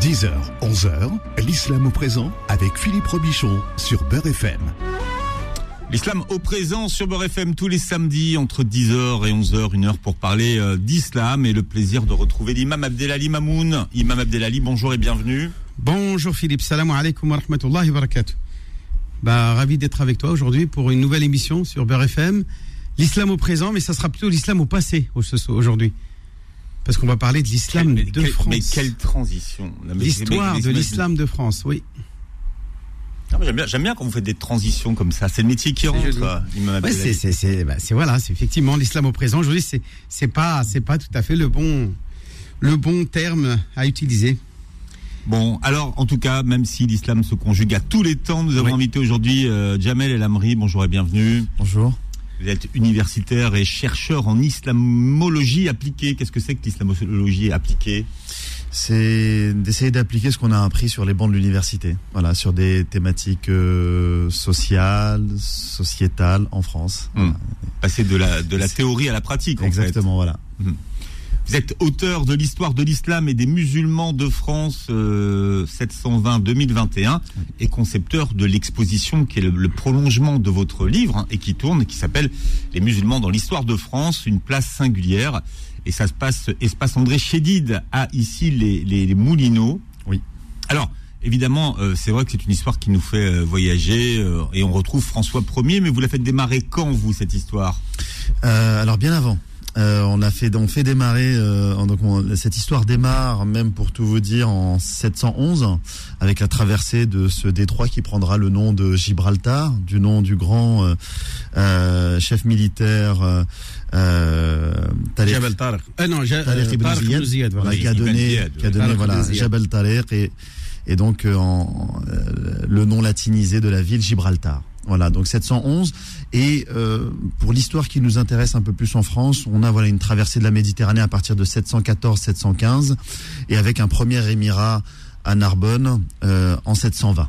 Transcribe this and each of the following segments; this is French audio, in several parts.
10h, 11h, l'islam au présent avec Philippe Robichon sur Beurre FM. L'islam au présent sur Beurre FM tous les samedis entre 10h et 11h, une heure pour parler euh, d'islam et le plaisir de retrouver l'imam Abdelali Mamoun. Imam Abdelali, bonjour et bienvenue. Bonjour Philippe, salam alaikum wa rahmatullahi wa barakatuh. Bah, ravi d'être avec toi aujourd'hui pour une nouvelle émission sur Beurre FM. L'islam au présent, mais ça sera plutôt l'islam au passé aujourd'hui. Parce qu'on va parler de l'islam de France. Mais quelle transition L'histoire de l'islam de France, oui. J'aime bien, bien, quand vous faites des transitions comme ça. C'est le métier qui rentre. Ouais, c'est bah, voilà, c'est effectivement l'islam au présent. Aujourd'hui, c'est c'est pas c'est pas tout à fait le bon le bon terme à utiliser. Bon, alors en tout cas, même si l'islam se conjugue à tous les temps, nous avons invité aujourd'hui euh, Jamel El Amri. Bonjour et bienvenue. Bonjour. Vous êtes universitaire et chercheur en islamologie appliquée. Qu'est-ce que c'est que l'islamologie appliquée? C'est d'essayer d'appliquer ce qu'on a appris sur les bancs de l'université. Voilà, sur des thématiques euh, sociales, sociétales en France. Hum. Passer de la, de la théorie à la pratique. Exactement, voilà. Hum. Vous êtes auteur de l'histoire de l'islam et des musulmans de France euh, 720-2021 et concepteur de l'exposition qui est le, le, prolongement de votre livre hein, et qui tourne, qui s'appelle Les musulmans dans l'histoire de France, une place singulière. Et ça se passe, espace André Chédid à ici les, les, les Moulineaux. Oui. Alors, Évidemment, euh, c'est vrai que c'est une histoire qui nous fait euh, voyager euh, et on retrouve François Ier, mais vous la faites démarrer quand, vous, cette histoire? Alors, bien avant. Euh, on a fait, on fait démarrer. Euh, donc on, cette histoire démarre même pour tout vous dire en 711 avec la traversée de ce détroit qui prendra le nom de Gibraltar, du nom du grand euh, euh chef militaire euh, Tariq, Jabal Tariq. Ah non, Tariq ibn Ziyad, voilà, qui a donné, qui a donné voilà Jabal Tariq et et donc en, le nom latinisé de la ville Gibraltar. Voilà, donc 711. Et euh, pour l'histoire qui nous intéresse un peu plus en France, on a voilà une traversée de la Méditerranée à partir de 714-715, et avec un premier émirat à Narbonne euh, en 720.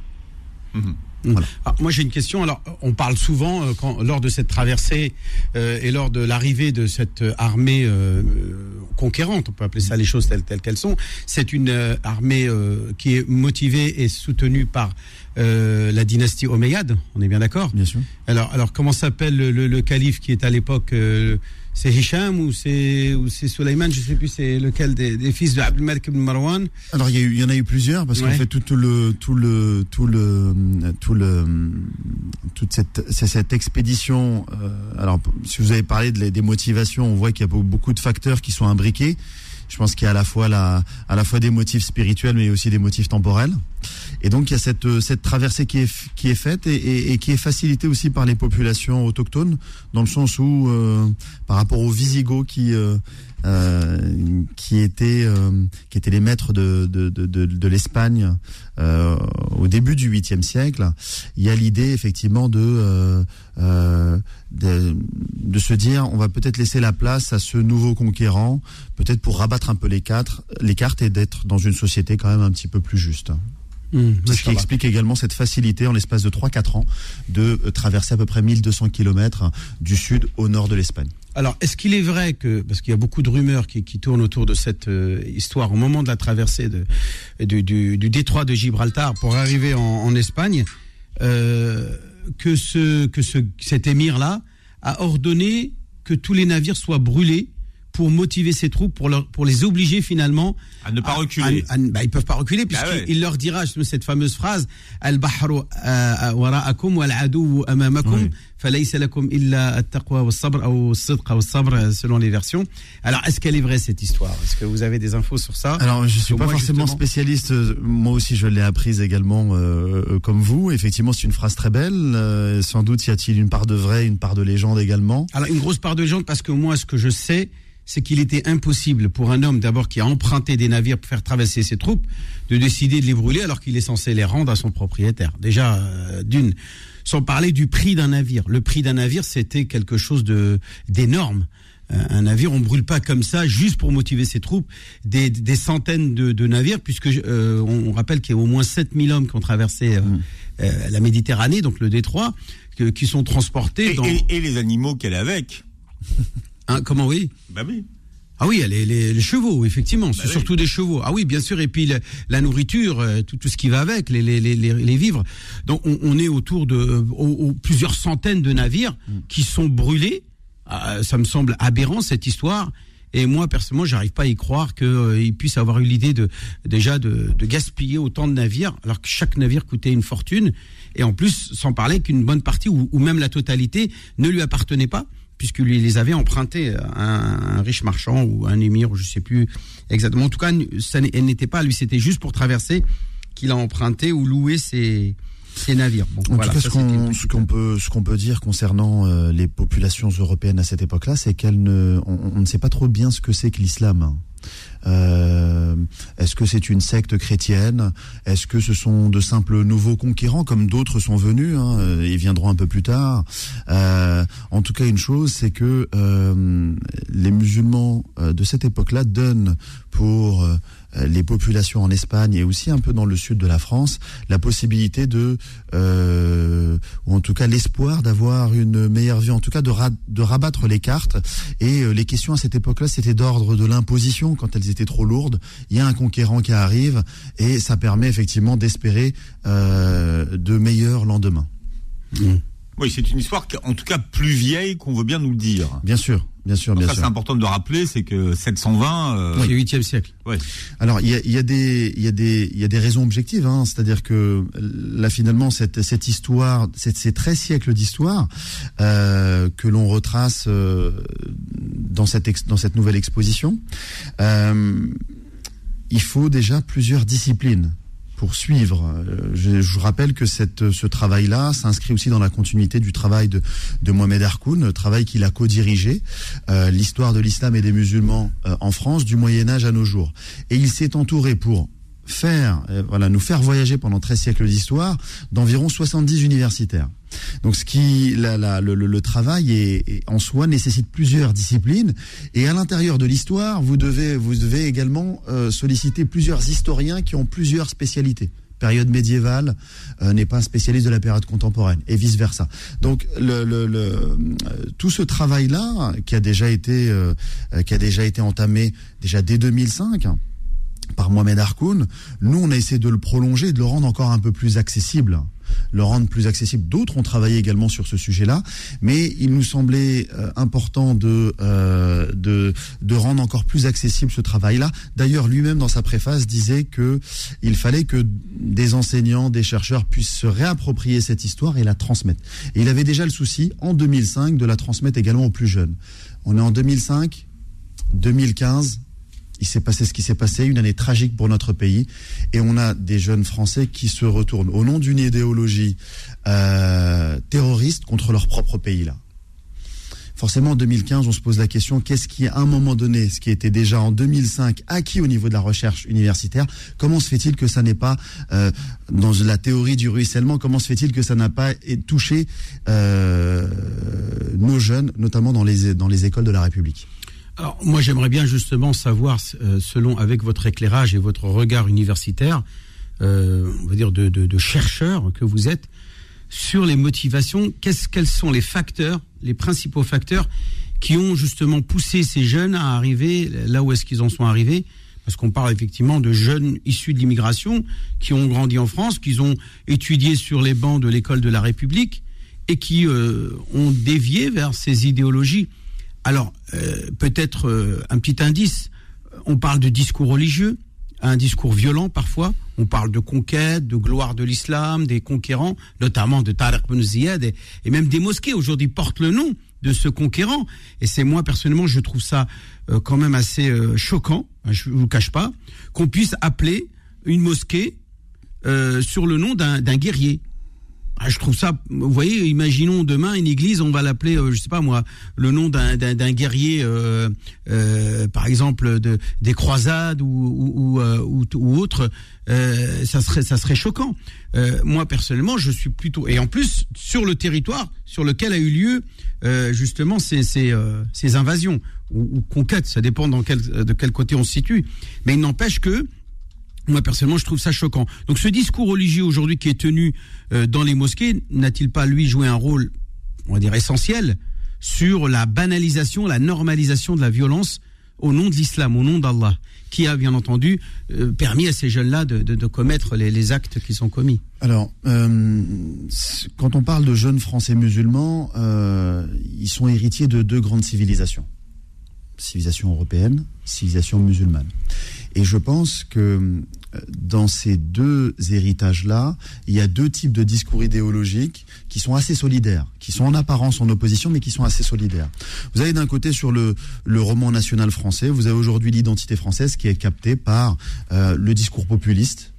Mmh. Voilà. Ah, moi j'ai une question. Alors on parle souvent euh, quand, lors de cette traversée euh, et lors de l'arrivée de cette armée euh, conquérante, on peut appeler ça les choses telles qu'elles sont. C'est une euh, armée qui est motivée et soutenue par la dynastie Omeyyade. On est bien d'accord Bien sûr. Alors alors comment s'appelle le, le, le, calife qui est à l'époque c'est Hicham ou c'est ou c'est Suleiman, je sais plus c'est lequel des, des fils de Abdul Malik ibn Marwan? Alors il y, a eu, il y en a eu plusieurs parce ouais. qu'en fait tout, tout, le tout le tout le tout le toute cette cette expédition. Euh, alors si vous avez parlé de, des motivations, on voit qu'il y a beaucoup de facteurs qui sont imbriqués. Je pense qu'il y a à la fois des motifs spirituels, mais aussi des motifs temporels. Et donc il y a cette, cette traversée qui est, qui est faite et qui est facilitée aussi par les populations autochtones, dans le sens où, euh, par rapport aux Visigoths qui euh, euh, qui étaient euh, qui étaient les maîtres de de, de, de, l'Espagne euh, au début du 8e siècle, il y a l'idée effectivement de, euh, de de se dire on va peut-être laisser la place à ce nouveau conquérant, peut-être pour rabattre un peu les quatre les cartes et d'être dans une société quand même un petit peu plus juste. Mmh, ce qui explique également cette facilité en l'espace de 3-4 ans de traverser à peu près 1200 km du sud au nord de l'Espagne. Alors, est-ce qu'il est vrai que, parce qu'il y a beaucoup de rumeurs qui, qui tournent autour de cette euh, histoire, au moment de la traversée de, du, du, du, détroit de Gibraltar pour arriver en, en Espagne, euh, que, ce, que ce, cet émir-là a ordonné que tous les navires soient brûlés pour motiver ses troupes, pour, leur, pour les obliger finalement à ne pas reculer. À, à, bah, ils peuvent pas reculer puisqu'il bah ouais. leur dira cette fameuse phrase al bahru wara'akum wal adu amamakum falaysa lakum illa at-taqwa was-sabr ou as-sidq ou as-sabr selon les versions. Alors est-ce qu'elle est vraie cette histoire? Est-ce que vous avez des infos sur ça? Alors je suis pas moi, forcément justement... spécialiste. Moi aussi je l'ai apprise également euh, comme vous. Effectivement c'est une phrase très belle. Euh, sans doute y a-t-il une part de vrai, une part de légende également? Alors une grosse part de légende parce que moi ce que je sais c'est qu'il était impossible pour un homme d'abord qui a emprunté des navires pour faire traverser ses troupes de décider de les brûler alors qu'il est censé les rendre à son propriétaire. Déjà, euh, d'une, sans parler du prix d'un navire. Le prix d'un navire, c'était quelque chose de d'énorme. Euh, un navire, on brûle pas comme ça juste pour motiver ses troupes. Des, des centaines de, de, navires, puisque euh, on, on, rappelle qu'il y a au moins 7000 hommes qui ont traversé mmh. la Méditerranée, donc le détroit, que, qui sont transportés et, dans... Et, et les animaux qu'elle a avec Hein, comment oui Bah oui. Ah oui, les, les, les chevaux, effectivement, c'est Bah oui. surtout des chevaux. Ah oui, bien sûr, et puis la, la nourriture, euh, tout, tout ce qui va avec, les, vivres. Donc on, on est autour de euh, plusieurs centaines de navires Mm. qui sont brûlés. Ah, ça me semble aberrant cette histoire. Et moi, personnellement, j'arrive pas à y croire qu'ils puissent avoir eu l'idée de déjà de, de gaspiller autant de navires, alors que chaque navire coûtait une fortune. Et en plus, sans parler qu'une bonne partie ou, ou même la totalité ne lui appartenait pas, puisqu'il les avait empruntés à un, un riche marchand ou un émir, je sais plus exactement. En tout cas, ça elle n'était pas, lui, c'était juste pour traverser qu'il a emprunté ou loué ses, navires. Bon, En voilà, tout cas, ce qu'on peut ce qu'on peut dire concernant euh, les populations européennes à cette époque-là, c'est qu'elles ne on, on ne sait pas trop bien ce que c'est que l'islam. Euh, Est-ce que c'est une secte chrétienne? Est-ce que ce sont de simples nouveaux conquérants comme d'autres sont venus hein, euh, et viendront un peu plus tard? Euh, En tout cas, une chose, c'est que euh, les musulmans euh, de cette époque-là donnent pour euh, les populations en Espagne et aussi un peu dans le sud de la France la possibilité de euh, ou en tout cas l'espoir d'avoir une meilleure vie en tout cas de, ra- de rabattre les cartes. Et euh, les questions à cette époque-là c'était d'ordre de l'imposition quand elles trop lourdes. Il y a un conquérant qui arrive et ça permet effectivement d'espérer euh, de meilleurs lendemains Oui, c'est une histoire qui, en tout cas plus vieille qu'on veut bien nous le dire. bien sûr bien sûr bien ça, c'est important de le rappeler, c'est que 720. euh, C'est le 8e siècle. ouais. Alors il y a, il y a des il y a des il y a des raisons objectives, hein, c'est-à-dire que là finalement cette cette histoire, cette, ces 13 siècles d'histoire euh, que l'on retrace euh, dans cette ex- dans cette nouvelle exposition, euh, il faut déjà plusieurs disciplines pour suivre. Euh, Je, je vous rappelle que ce travail-là s'inscrit aussi dans la continuité du travail de, de Mohamed Harkoun, travail qu'il a co-dirigé, euh, l'histoire de l'islam et des musulmans euh, en France du Moyen Âge à nos jours. Et il s'est entouré pour faire, euh, voilà, nous faire voyager pendant 13 siècles d'histoire d'environ 70 universitaires. Donc, ce qui, la, la- le, le- travail est, est- en soi nécessite plusieurs disciplines. Et à l'intérieur de l'histoire, vous devez, vous devez également euh, solliciter plusieurs historiens qui ont plusieurs spécialités. Période médiévale euh, n'est pas un spécialiste de la période contemporaine et vice versa. Donc, le, le, le, euh, tout ce travail-là, qui a déjà été, euh, euh, qui a déjà été entamé déjà dès 2005 par Mohamed Harkoun, nous on a essayé de le prolonger, de le rendre encore un peu plus accessible, le rendre plus accessible. D'autres ont travaillé également sur ce sujet-là, mais il nous semblait euh, important de, euh, de de rendre encore plus accessible ce travail-là. D'ailleurs, lui-même dans sa préface disait que il fallait que des enseignants, des chercheurs puissent se réapproprier cette histoire et la transmettre. Et il avait déjà le souci en 2005 de la transmettre également aux plus jeunes. On est en 2005, 2015 il s'est passé ce qui s'est passé, une année tragique pour notre pays, et on a des jeunes Français qui se retournent au nom d'une idéologie euh, terroriste contre leur propre pays là. Forcément, en 2015, on se pose la question qu'est-ce qui, à un moment donné, ce qui était déjà en 2005 acquis au niveau de la recherche universitaire, comment se fait-il que ça n'est pas euh, dans la théorie du ruissellement Comment se fait-il que ça n'a pas touché euh, nos jeunes, notamment dans les dans les écoles de la République? Alors, moi, j'aimerais bien justement savoir, euh, selon avec votre éclairage et votre regard universitaire, euh, on va dire de, de, de chercheur que vous êtes, sur les motivations. Qu'est-ce, quels sont les facteurs, les principaux facteurs qui ont justement poussé ces jeunes à arriver là où est-ce qu'ils en sont arrivés? Parce qu'on parle effectivement de jeunes issus de l'immigration qui ont grandi en France, qui ont étudié sur les bancs de l'école de la République et qui euh, ont dévié vers ces idéologies. Alors, euh, peut-être euh, un petit indice, on parle de discours religieux, un discours violent parfois, on parle de conquête, de gloire de l'islam, des conquérants, notamment de Tariq Ben Ziyad, et, même des mosquées aujourd'hui portent le nom de ce conquérant. Et c'est moi personnellement, je trouve ça euh, quand même assez choquant, hein, je ne vous cache pas, qu'on puisse appeler une mosquée sur le nom d'un guerrier. Ah, je trouve ça, vous voyez, imaginons demain une église, on va l'appeler, euh, je sais pas moi, le nom d'un guerrier, euh, euh, par exemple de des croisades ou ou ou, euh, ou, autre, euh, ça serait ça serait choquant. Moi personnellement, je suis plutôt et en plus sur le territoire sur lequel a eu lieu justement ces ces, ces invasions ou, ou conquêtes, ça dépend dans quel de quel côté on se situe. Mais il n'empêche que moi personnellement, je trouve ça choquant. Donc ce discours religieux aujourd'hui qui est tenu euh, dans les mosquées, n'a-t-il pas lui joué un rôle, on va dire essentiel, sur la banalisation, la normalisation de la violence au nom de l'islam, au nom d'Allah, qui a bien entendu euh, permis à ces jeunes-là de, commettre les, actes qui sont commis. Alors, euh, quand on parle de jeunes Français musulmans, ils sont héritiers de deux grandes civilisations civilisation européenne, civilisation musulmane. Et je pense que dans ces deux héritages-là, il y a deux types de discours idéologiques qui sont assez solidaires, qui sont en apparence en opposition, mais qui sont assez solidaires. Vous avez d'un côté sur le, le roman national français, vous avez aujourd'hui l'identité française qui est captée par euh, le discours populiste,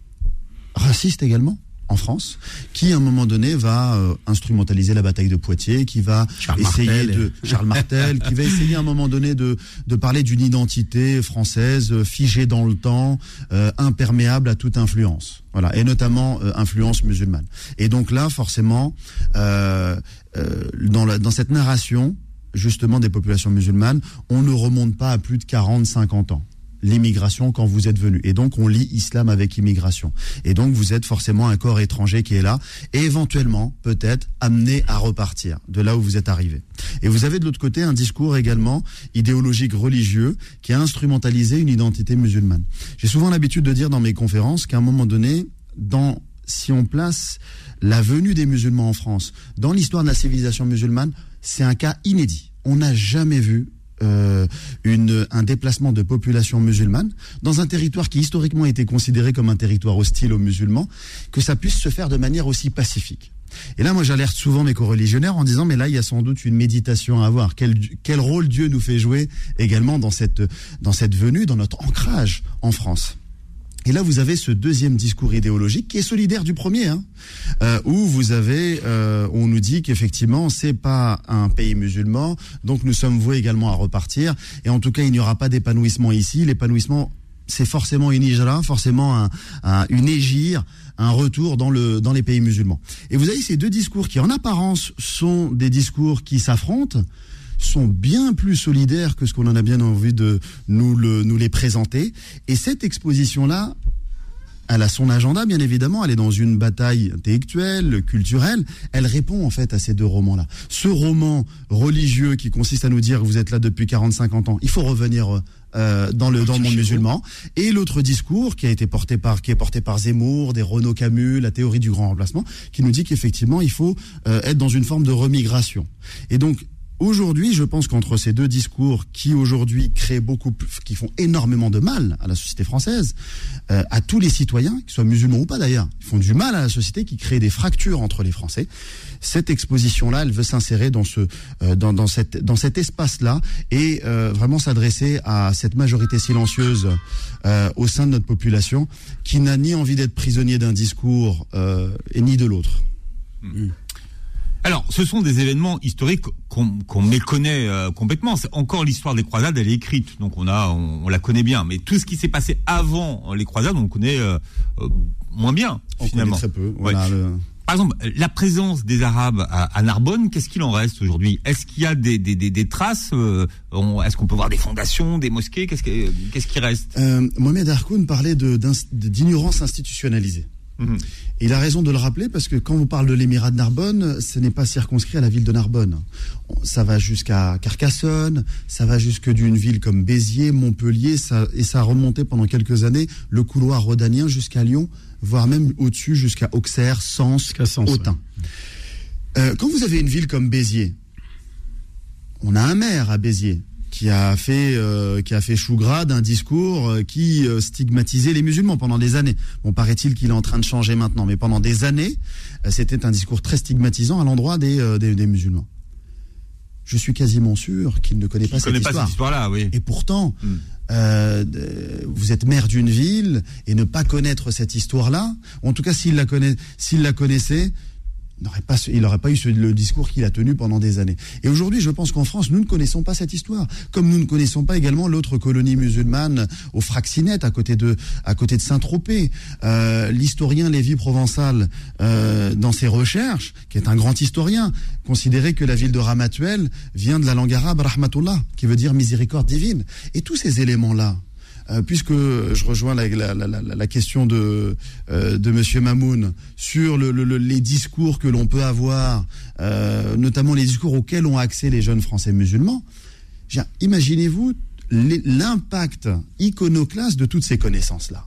raciste également, en France, qui à un moment donné va euh, instrumentaliser la bataille de Poitiers, qui va essayer de Charles Martel, qui va essayer à un moment donné de, de parler d'une identité française euh, figée dans le temps, euh, imperméable à toute influence. Voilà, et notamment influence musulmane. Et donc là, forcément, dans, la, dans cette narration justement des populations musulmanes, on ne remonte pas à plus de 40, 50 ans l'immigration quand vous êtes venu. Et donc on lit islam avec immigration. Et donc vous êtes forcément un corps étranger qui est là et éventuellement peut-être amené à repartir de là où vous êtes arrivé. Et vous avez de l'autre côté un discours également idéologique religieux qui a instrumentalisé une identité musulmane. J'ai souvent l'habitude de dire dans mes conférences qu'à un moment donné, dans si on place la venue des musulmans en France dans l'histoire de la civilisation musulmane, c'est un cas inédit. On n'a jamais vu euh, une, un déplacement de population musulmane dans un territoire qui historiquement était considéré comme un territoire hostile aux musulmans, que ça puisse se faire de manière aussi pacifique. Et là, moi, j'alerte souvent mes co-religionnaires en disant, mais là, il y a sans doute une méditation à avoir. Quel, quel rôle Dieu nous fait jouer également dans cette, dans cette venue, dans notre ancrage en France? Et là, vous avez ce deuxième discours idéologique qui est solidaire du premier, hein, euh, où vous avez, euh, on nous dit qu'effectivement, c'est pas un pays musulman, donc nous sommes voués également à repartir. Et en tout cas, il n'y aura pas d'épanouissement ici. L'épanouissement, c'est forcément une hijra, forcément un, un, une égire, un retour dans le dans les pays musulmans. Et vous avez ces deux discours qui, en apparence, sont des discours qui s'affrontent sont bien plus solidaires que ce qu'on en a bien envie de nous, le, nous les présenter. Et cette exposition-là, elle a son agenda, bien évidemment. Elle est dans une bataille intellectuelle, culturelle. Elle répond en fait à ces deux romans-là. Ce roman religieux qui consiste à nous dire vous êtes là depuis 40-50 ans, il faut revenir euh, dans le dans le monde musulman. Et l'autre discours qui a été porté par qui est porté par Zemmour, des Renaud Camus, la théorie du grand remplacement, qui nous dit qu'effectivement il faut euh, être dans une forme de remigration. Et donc Aujourd'hui, je pense qu'entre ces deux discours qui aujourd'hui créent beaucoup, qui font énormément de mal à la société française, euh, à tous les citoyens, qu'ils soient musulmans ou pas d'ailleurs, ils font du mal à la société, qui créent des fractures entre les Français. Cette exposition-là, elle veut s'insérer dans ce, euh, dans, dans, cette, dans cet espace-là et euh, vraiment s'adresser à cette majorité silencieuse au sein de notre population qui n'a ni envie d'être prisonnier d'un discours et ni de l'autre. Mmh. Alors, ce sont des événements historiques qu'on méconnaît euh, complètement. C'est encore l'histoire des croisades, elle est écrite, donc on a, on, la connaît bien. Mais tout ce qui s'est passé avant les croisades, on connaît euh, euh, moins bien. On finalement. connaît très peu. Par exemple, la présence des Arabes à, Narbonne, qu'est-ce qu'il en reste aujourd'hui? Est-ce qu'il y a des, des, des, traces Est-ce qu'on peut voir des fondations, des mosquées? Qu'est-ce qu'est-ce qui reste? Mohamed Harkoun parlait d'ignorance institutionnalisée. Mhm. Il a raison de le rappeler parce que quand on parle de l'émirat de Narbonne, ce n'est pas circonscrit à la ville de Narbonne. Ça va jusqu'à Carcassonne, ça va jusque d'une ville comme Béziers, Montpellier, et ça a remonté pendant quelques années le couloir rhodanien jusqu'à Lyon, voire même au-dessus jusqu'à Auxerre, Sens, Autun. Euh, quand vous avez une ville comme Béziers, on a un maire à Béziers, qui a fait euh, qui a fait chou gras d'un discours euh, qui euh, stigmatisait les musulmans pendant des années. Bon, paraît-il qu'il est en train de changer maintenant, mais pendant des années, c'était un discours très stigmatisant à l'endroit des, des, musulmans. Je suis quasiment sûr qu'il ne connaît pas, cette, histoire. histoire. là oui. Et pourtant, hmm. vous êtes maire d'une ville et ne pas connaître cette histoire-là, en tout cas s'il la connaît, s'il la connaissait, il n'aurait pas eu le discours qu'il a tenu pendant des années. Et aujourd'hui, je pense qu'en France, nous ne connaissons pas cette histoire, comme nous ne connaissons pas également l'autre colonie musulmane au Fraxinet, à côté de, Saint-Tropez. Euh, L'historien Lévi Provençal, euh, dans ses recherches, qui est un grand historien, considérait que la ville de Ramatuel vient de la langue arabe rahmatullah, qui veut dire miséricorde divine. Et tous ces éléments-là, puisque je rejoins la, question de, euh, de Monsieur Mamoun sur les discours que l'on peut avoir, euh, notamment les discours auxquels ont accès les jeunes Français musulmans. Imaginez-vous l'impact iconoclaste de toutes ces connaissances-là.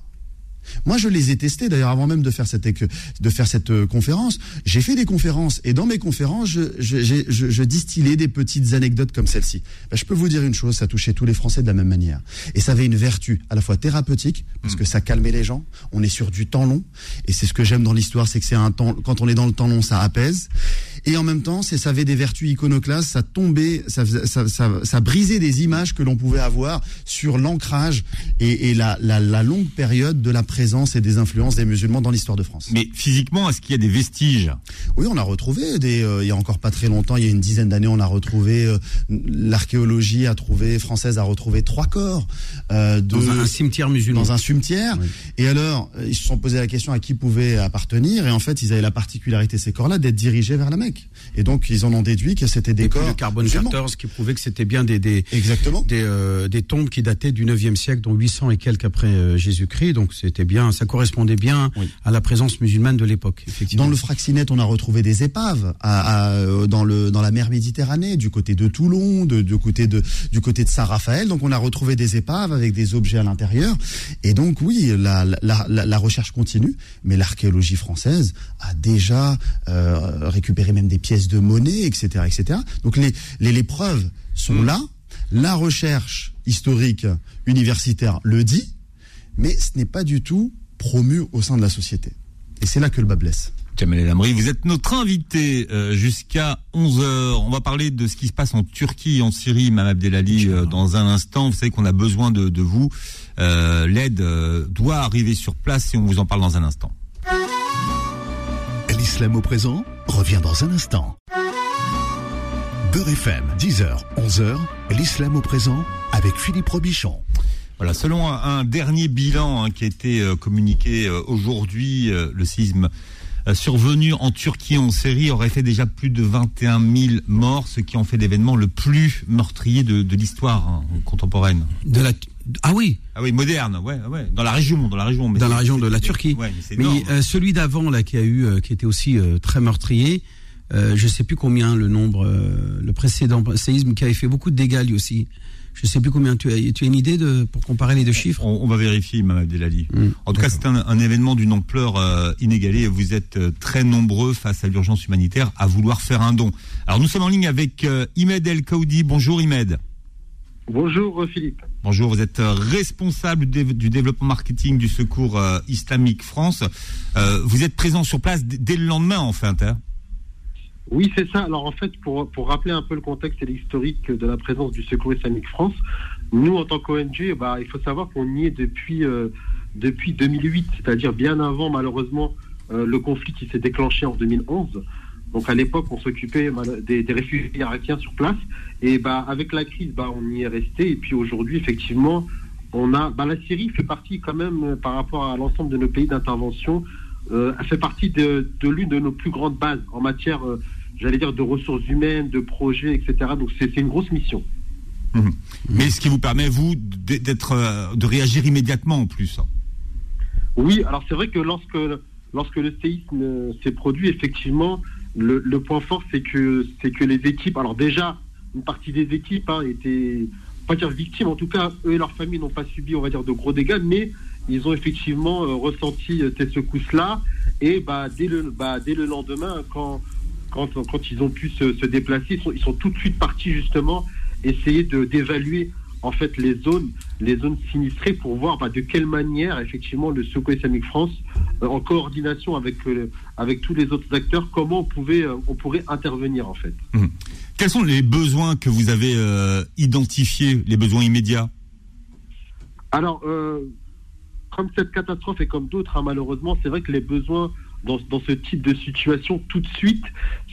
Moi, je les ai testés d'ailleurs avant même de faire cette de faire cette euh, conférence. J'ai fait des conférences et dans mes conférences, je, je, je, je distillais des petites anecdotes comme celle-ci. Ben, je peux vous dire une chose, ça touchait tous les Français de la même manière et ça avait une vertu à la fois thérapeutique parce mm. que ça calmait les gens. On est sur du temps long et c'est ce que j'aime dans l'histoire, c'est que c'est un temps quand on est dans le temps long, ça apaise et en même temps, c'est ça avait des vertus iconoclastes, ça tombait, ça, ça, ça, ça brisait des images que l'on pouvait avoir sur l'ancrage et, et la, la, la longue période de la présence et des influences des musulmans dans l'histoire de France. Mais physiquement, est-ce qu'il y a des vestiges? Oui, on a retrouvé des. Euh, il y a encore pas très longtemps, il y a une dizaine d'années, on a retrouvé euh, l'archéologie a trouvé française a retrouvé trois corps euh, de, dans un cimetière musulman. Dans un cimetière. Et alors, euh, ils se sont posé la question à qui pouvaient appartenir, et en fait, ils avaient la particularité ces corps-là d'être dirigés vers la Mecque. Et donc, ils en ont déduit que c'était des corps. Le carbone 14, qui prouvait que c'était bien des des exactement des, des tombes qui dataient du 9e siècle, dont 800 et quelques après Jésus-Christ. Donc, c'était bien ça correspondait bien à la présence musulmane de l'époque. Dans le Fraxinet, on a retrouvé des épaves à, euh, dans, le, dans la mer Méditerranée, du côté de Toulon, de, du, côté de, du côté de Saint-Raphaël. Donc on a retrouvé des épaves avec des objets à l'intérieur. Et donc oui, la, la, la, recherche continue, mais l'archéologie française a déjà euh, récupéré même des pièces de monnaie, etc. etc. Donc les, les, les preuves sont mm. là. La recherche historique universitaire le dit, mais ce n'est pas du tout promu au sein de la société. Et c'est là que le bas blesse. Jamel El Amri, vous êtes notre invité euh, jusqu'à 11h. On va parler de ce qui se passe en Turquie en Syrie, Mme Abdelali, euh, dans un instant. Vous savez qu'on a besoin de, de vous. Euh, L'aide doit arriver sur place et on vous en parle dans un instant. L'islam au présent revient dans un instant. Beurre FM, 10h, 11h, l'islam au présent avec Philippe Robichon. Voilà, selon un, dernier bilan hein, qui a été euh, communiqué euh, aujourd'hui, euh, le séisme survenu en Turquie en série aurait fait déjà plus de 21 000 morts, ce qui en fait l'événement le plus meurtrier de, l'histoire hein, contemporaine. De la ah oui. Ah oui, moderne, ouais, ouais, dans la région, dans la région. dans la région de la Turquie. mais, celui d'avant là, qui a eu, qui était aussi très meurtrier. je je sais plus combien le nombre, le précédent séisme qui avait fait beaucoup de dégâts lui aussi. Je ne sais plus combien tu as. Tu as une idée de, pour comparer les deux chiffres? On, va vérifier, Mme Abdelali. Mmh, en tout cas, c'est un, événement d'une ampleur euh, inégalée et vous êtes euh, très nombreux face à l'urgence humanitaire à vouloir faire un don. Alors, nous sommes en ligne avec euh, Imed El Kaoudi. Bonjour, Imed. Bonjour, Philippe. Bonjour, vous êtes responsable du développement marketing du Secours islamique France. vous êtes présent sur place dès le lendemain, en fait. Hein? Oui, c'est ça. Alors en fait, pour, pour rappeler un peu le contexte et l'historique de la présence du Secours islamique France, nous, en tant qu'ONG, bah, il faut savoir qu'on y est depuis, euh, depuis 2008, c'est-à-dire bien avant, malheureusement, euh, le conflit qui s'est déclenché en 2011. Donc à l'époque, on s'occupait des, des, réfugiés irakiens sur place. Et bah, avec la crise, bah, on y est resté. Et puis aujourd'hui, effectivement, on a, bah, la Syrie fait partie quand même, euh, par rapport à l'ensemble de nos pays d'intervention, euh, elle fait partie de, de l'une de nos plus grandes bases en matière j'allais dire, de ressources humaines, de projets, etc. Donc c'est une grosse mission. Mmh. Mais ce qui vous permet, vous, d'être, euh, de réagir immédiatement en plus. Hein. Oui, alors c'est vrai que lorsque, lorsque le séisme s'est produit, effectivement, le, point fort, c'est que, c'est que les équipes, alors déjà, une partie des équipes hein, étaient, pas dire victimes, en tout cas, eux et leurs familles n'ont pas subi, on va dire, de gros dégâts, mais ils ont effectivement euh, ressenti euh, ces secousses-là. Et bah, dès, le, bah, dès le lendemain, quand, quand, quand ils ont pu se, déplacer, ils sont, ils sont, tout de suite partis justement essayer d'évaluer en fait les zones, les zones sinistrées pour voir bah, de quelle manière effectivement le Secours islamique France, euh, en coordination avec euh, avec tous les autres acteurs, comment on pouvait euh, on pourrait intervenir en fait. Mmh. Quels sont les besoins que vous avez identifiés, les besoins immédiats? Alors comme cette catastrophe et comme d'autres, hein, malheureusement, c'est vrai que les besoins dans, ce type de situation tout de suite,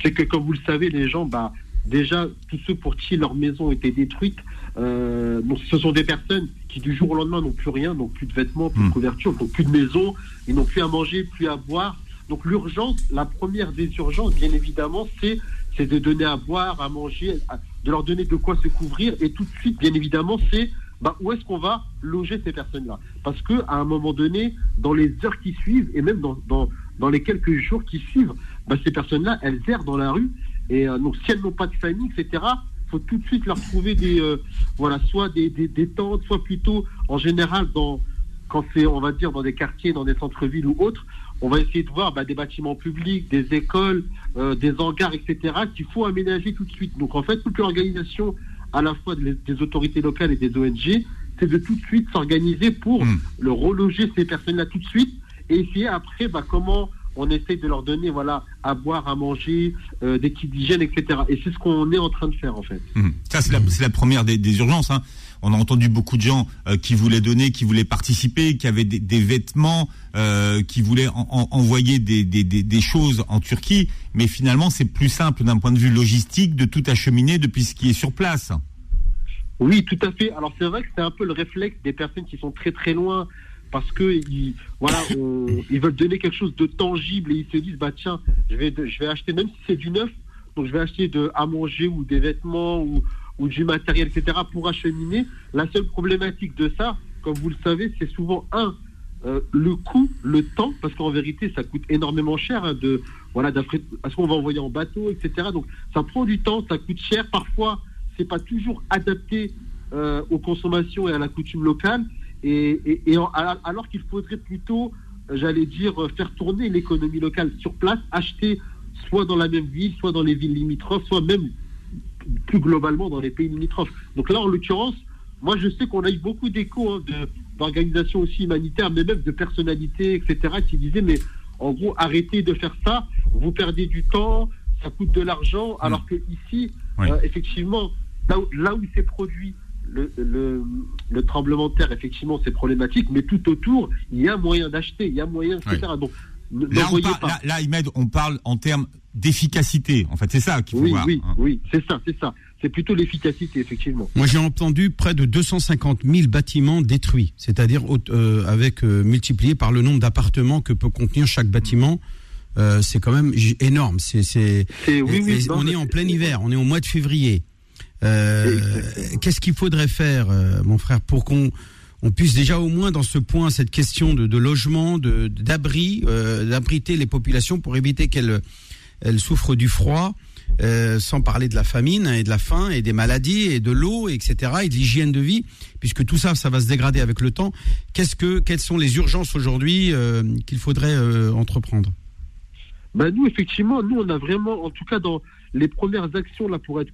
c'est que comme vous le savez, les gens, bah, déjà, tous ceux pour qui leur maison était détruite, euh, ce sont des personnes qui du jour au lendemain n'ont plus rien, n'ont plus de vêtements, plus de hmm. couverture, n'ont plus de maison, ils n'ont plus à manger, plus à boire. Donc l'urgence, la première des urgences, bien évidemment, c'est c'est de donner à boire, à manger, de leur donner de quoi se couvrir. Et tout de suite, bien évidemment, c'est bah, où est-ce qu'on va loger ces personnes-là? Parce que à un moment donné, dans les heures qui suivent, et même dans, dans, dans les quelques jours qui suivent, bah, ces personnes-là, elles errent dans la rue. Et euh, donc, si elles n'ont pas de famille, etc., faut tout de suite leur trouver des, euh, voilà, soit des, des, des tentes, soit plutôt, en général, dans, quand c'est, on va dire, dans des quartiers, dans des centres-villes ou autres, on va essayer de voir bah, des bâtiments publics, des écoles, euh, des hangars, etc., qu'il faut aménager tout de suite. Donc, en fait, toute l'organisation, à la fois des, des autorités locales et des ONG, c'est de tout de suite s'organiser pour Mm. le reloger ces personnes-là tout de suite et essayer après bah, comment on essaye de leur donner voilà à boire, à manger, euh, des kits d'hygiène, etc. Et c'est ce qu'on est en train de faire en fait. Hum. Ça, c'est la, première des, des urgences. hein. On a entendu beaucoup de gens euh, qui voulaient donner, qui voulaient participer, qui avaient des, des vêtements, euh, qui voulaient en- en- envoyer des, des choses en Turquie. Mais finalement, c'est plus simple d'un point de vue logistique de tout acheminer depuis ce qui est sur place. Oui, tout à fait. Alors c'est vrai que c'est un peu le réflexe des personnes qui sont très très loin parce que ils, voilà, on- ils veulent donner quelque chose de tangible et ils se disent bah tiens, je vais je vais acheter même si c'est du neuf, donc je vais acheter de à manger ou des vêtements ou ou du matériel etc pour acheminer. La seule problématique de ça, comme vous le savez, c'est souvent un euh, le coût, le temps, parce qu'en vérité, ça coûte énormément cher hein, de voilà d'après à ce qu'on va envoyer en bateau, etc. Donc ça prend du temps, ça coûte cher. Parfois, c'est pas toujours adapté euh, aux consommations et à la coutume locale. Et, et- et en- alors qu'il faudrait plutôt, euh, j'allais dire, euh, faire tourner l'économie locale sur place, acheter soit dans la même ville, soit dans les villes limitrophes, soit même plus globalement dans les pays limitrophes. Donc là, en l'occurrence, moi, je sais qu'on a eu beaucoup d'échos hein, d'organisations aussi humanitaires, mais même de personnalités, etc., qui disaient, mais en gros, arrêtez de faire ça, vous perdez du temps, ça coûte de l'argent, alors que ici, Oui. euh, effectivement, là où, là où c'est produit, le, le, le tremblement de terre, effectivement, c'est problématique, mais tout autour, il y a moyen d'acheter, il y a moyen, etc. Donc, ne- Là, on parle, pas. là, là, Ahmed, on parle en termes d'efficacité. En fait, c'est ça qu'il faut oui, voir. oui, hein. oui, c'est ça, c'est ça. C'est plutôt l'efficacité, effectivement. Moi, j'ai entendu près de 250 000 bâtiments détruits, c'est-à-dire euh, avec euh, multiplié par le nombre d'appartements que peut contenir chaque bâtiment. Euh, c'est quand même énorme. C'est, c'est, C'est- oui, oui, on est en c'est- plein hiver, on est au mois de février. Euh, qu'est-ce qu'il faudrait faire, euh, mon frère, pour qu'on on puisse déjà au moins dans ce point, cette question de, logement, de, d'abri, euh, d'abriter les populations pour éviter qu'elles elles souffrent du froid, euh, sans parler de la famine et de la faim et des maladies et de l'eau, etc. et de l'hygiène de vie, puisque tout ça, ça va se dégrader avec le temps. Qu'est-ce que, quelles sont les urgences aujourd'hui qu'il faudrait entreprendre? Ben nous, effectivement, nous, on a vraiment, en tout cas dans les premières actions, là, pour être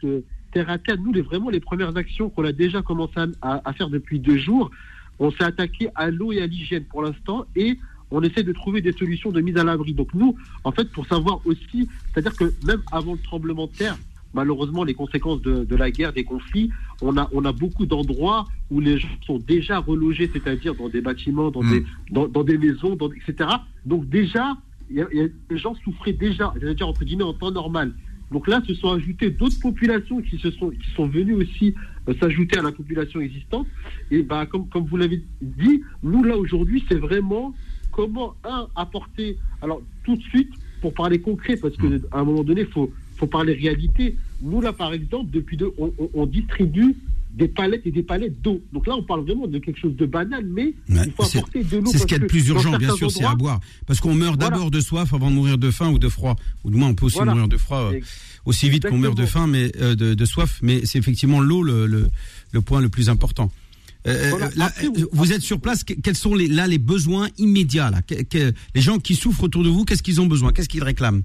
terre à terre, nous, les, vraiment, les premières actions qu'on a déjà commencé à, faire depuis deux jours, on s'est attaqué à l'eau et à l'hygiène pour l'instant, et on essaie de trouver des solutions de mise à l'abri. Donc nous, en fait, pour savoir aussi, c'est-à-dire que même avant le tremblement de terre, malheureusement, les conséquences de, de la guerre, des conflits, on a, on a beaucoup d'endroits où les gens sont déjà relogés, c'est-à-dire dans des bâtiments, dans, Mm. des, dans, dans des maisons, dans, etc. Donc déjà, il y a- il y a- les gens souffraient déjà, j'allais dire entre guillemets, en temps normal. Donc là, se sont ajoutées d'autres populations qui se sont qui sont venues aussi euh, s'ajouter à la population existante. Et bah comme comme vous l'avez dit, nous là aujourd'hui, c'est vraiment comment un apporter. Alors tout de suite pour parler concret, parce que à un moment donné, faut faut parler réalité. Nous là, par exemple, depuis deux, on, on- on distribue des palettes et des palettes d'eau. Donc là, on parle vraiment de quelque chose de banal, mais il faut apporter de l'eau. C'est ce qu'il y a de plus urgent, bien sûr, c'est à boire. Parce qu'on meurt Voilà. d'abord de soif avant de mourir de faim ou de froid. Ou du moins, on peut aussi Voilà. mourir de froid euh, aussi vite qu'on meurt de faim, mais euh, de, de soif. Mais c'est effectivement l'eau le, le, le point le plus important. Euh, Voilà. là, Après, vous- vous êtes sur place. que- Quels sont les, là les besoins immédiats là? Que- que- Les gens qui souffrent autour de vous, qu'est-ce qu'ils ont besoin? Qu'est-ce qu'ils réclament?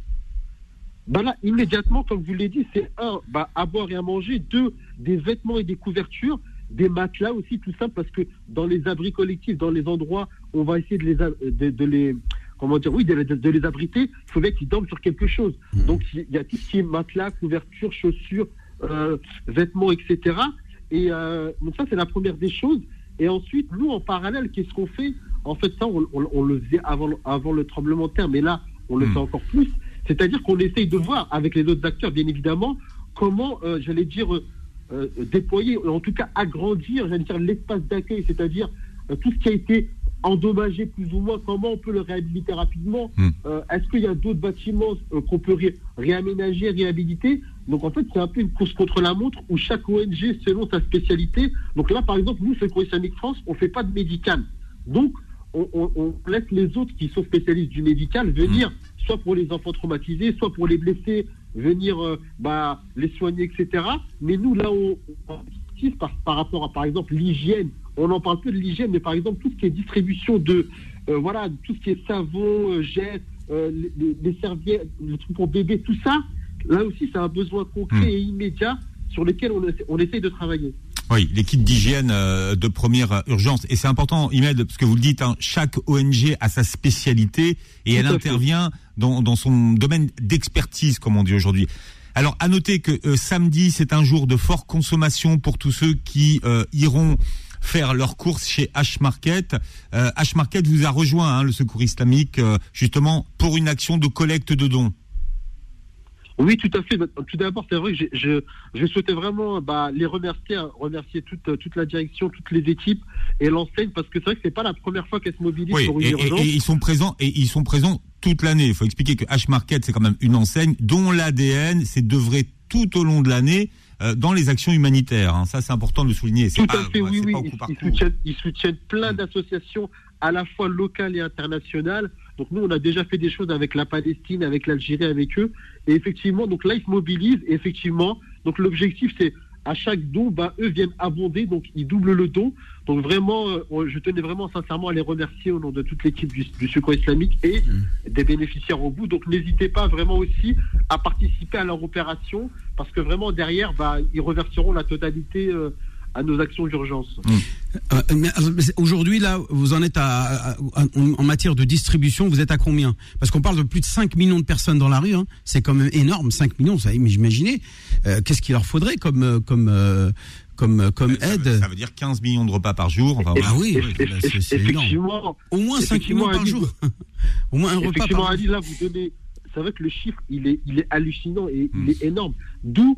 Ben là, immédiatement, comme vous l'avez dit, c'est un, bah, à boire et à manger, deux, des vêtements et des couvertures, des matelas aussi, tout simple, parce que dans les abris collectifs, dans les endroits, on va essayer de les, a- de, de les comment dire, oui, de, les- de les abriter, il faut bien qu'ils dorment sur quelque chose. Donc, il y a tout ce qui est matelas, couverture, chaussures, euh, vêtements, etc. Et euh, donc ça, c'est la première des choses. Et ensuite, nous, en parallèle, qu'est-ce qu'on fait? En fait, ça, on, on- on le faisait avant, le- avant le tremblement de terre, mais là, on le Hmm. fait encore plus. C'est-à-dire qu'on essaye de voir, avec les autres acteurs, bien évidemment, comment, euh, j'allais dire, euh, euh, déployer, en tout cas agrandir, j'allais dire, l'espace d'accueil, c'est-à-dire tout ce qui a été endommagé plus ou moins, comment on peut le réhabiliter rapidement Hmm. Euh, Est-ce qu'il y a d'autres bâtiments euh, qu'on peut ré- réaménager, réhabiliter? Donc en fait, c'est un peu une course contre la montre où chaque ONG, selon sa spécialité, donc là par exemple, nous, Secours Islamique France, on fait pas de médical. Donc on, on- on laisse les autres qui sont spécialistes du médical venir, soit pour les enfants traumatisés, soit pour les blessés venir bah, les soigner, etc. Mais nous, là, on, on par, par rapport à, par exemple, l'hygiène. On en parle peu de l'hygiène, mais par exemple, tout ce qui est distribution de, voilà, tout ce qui est savon, gel, les, serviettes, les trucs pour bébé, tout ça, là aussi, c'est un besoin concret hmm. et immédiat sur lequel on, on essaye de travailler. Oui, l'équipe d'hygiène euh, de première urgence. Et c'est important, Imed, parce que vous le dites, hein, chaque ONG a sa spécialité et elle intervient dans, dans, son domaine d'expertise, comme on dit aujourd'hui. Alors, à noter que euh, samedi, c'est un jour de forte consommation pour tous ceux qui euh, iront faire leurs courses chez H-Market. H-Market vous a rejoint, hein, le Secours islamique, justement, pour une action de collecte de dons. Oui, tout à fait. Tout d'abord, c'est vrai que je, je, souhaitais vraiment bah, les remercier, hein, remercier toute, toute la direction, toutes les équipes et l'enseigne, parce que c'est vrai que c'est pas la première fois qu'elles se mobilisent pour une et, urgence. Et, ils sont présents et ils sont présents toute l'année. Il faut expliquer que H-Market, c'est quand même une enseigne dont l'ADN, c'est d'œuvrer tout au long de l'année euh, dans les actions humanitaires. Hein. Ça, c'est important de le souligner. Tout à fait, oui, oui. Ils, soutiennent, ils, soutiennent, plein mm. d'associations à la fois locales et internationales. Donc nous, on a déjà fait des choses avec la Palestine, avec l'Algérie, avec eux. Et effectivement, donc là, ils se mobilisent. Et effectivement, donc l'objectif, c'est à chaque don, bah, eux viennent abonder, donc ils doublent le don. Donc vraiment, euh, je tenais vraiment sincèrement à les remercier au nom de toute l'équipe du, du, Secours islamique et mmh. des bénéficiaires au bout. Donc n'hésitez pas vraiment aussi à participer à leur opération, parce que vraiment derrière, bah, ils reverseront la totalité. Euh, à nos actions d'urgence. Euh, aujourd'hui, là, vous en êtes à, en matière de distribution, vous êtes à combien? Parce qu'on parle de plus de 5 millions de personnes dans la rue, hein. c'est quand même énorme, 5 millions, ça imaginez, euh, qu'est-ce qu'il leur faudrait comme, euh, comme, comme, comme aide? ça veut, dire 15 millions de repas par jour. ah oui, c'est énorme. Au moins 5 millions par jour. Au moins un repas par jour. là, vous donnez, c'est vrai que le chiffre, il est, il est hallucinant et il hmm. est énorme. D'où